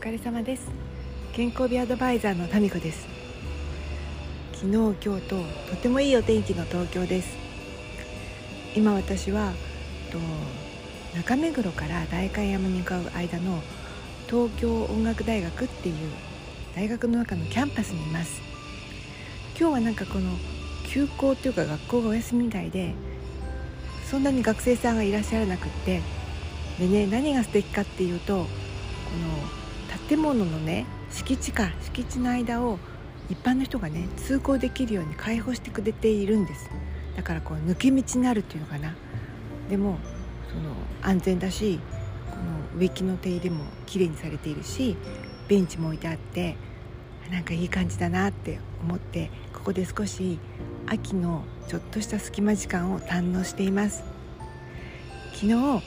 疲れ様です。健康美アドバイザーのタミコです。昨日今日ととてもいいお天気の東京です。今私はと中目黒から代官山に向かう間の東京音楽大学っていう大学の中のキャンパスにいます。今日はなんかこの休校っていうか学校がお休みみたいでそんなに学生さんがいらっしゃらなくってでね何が素敵かっていうとこの建物のね敷地か敷地の間を一般の人がね通行できるように開放してくれているんです。だからこう抜け道になるっていうのかな。でもその安全だしこの植木の手入れもきれいにされているしベンチも置いてあってなんかいい感じだなって思ってここで少し秋のちょっとした隙間時間を堪能しています。昨日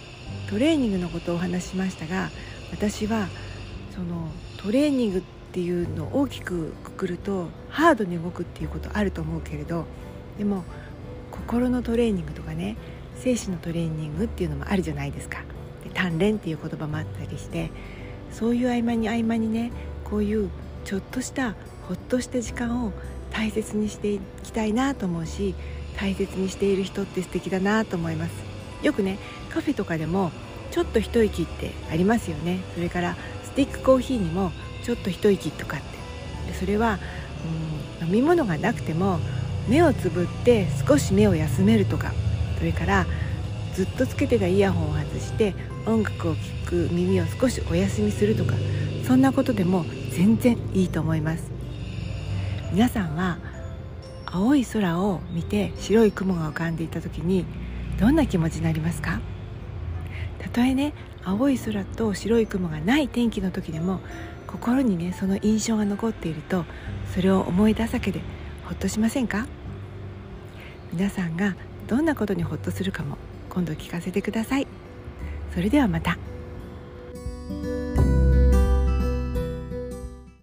トレーニングのことをお話ししましたが私はそのトレーニングっていうのを大きくくくるとハードに動くっていうことあると思うけれどでも心のトレーニングとかね精神のトレーニングっていうのもあるじゃないですか。で鍛錬っていう言葉もあったりしてそういう合間に合間にねこういうちょっとしたほっとした時間を大切にしていきたいなと思うし大切にしている人って素敵だなと思います。よくねカフェとかでもちょっと一息ってありますよね。それからティックコーヒーにもちょっと一息とかって。それは、うん、飲み物がなくても目をつぶって少し目を休めるとか。それからずっとつけてたイヤホンを外して音楽を聴く耳を少しお休みするとか。そんなことでも全然いいと思います。皆さんは青い空を見て白い雲が浮かんでいた時にどんな気持ちになりますか？たとえね青い空と白い雲がない天気の時でも心にねその印象が残っているとそれを思い出すだけでほっとしませんか？皆さんがどんなことにほっとするかも今度聞かせてください。それではまた。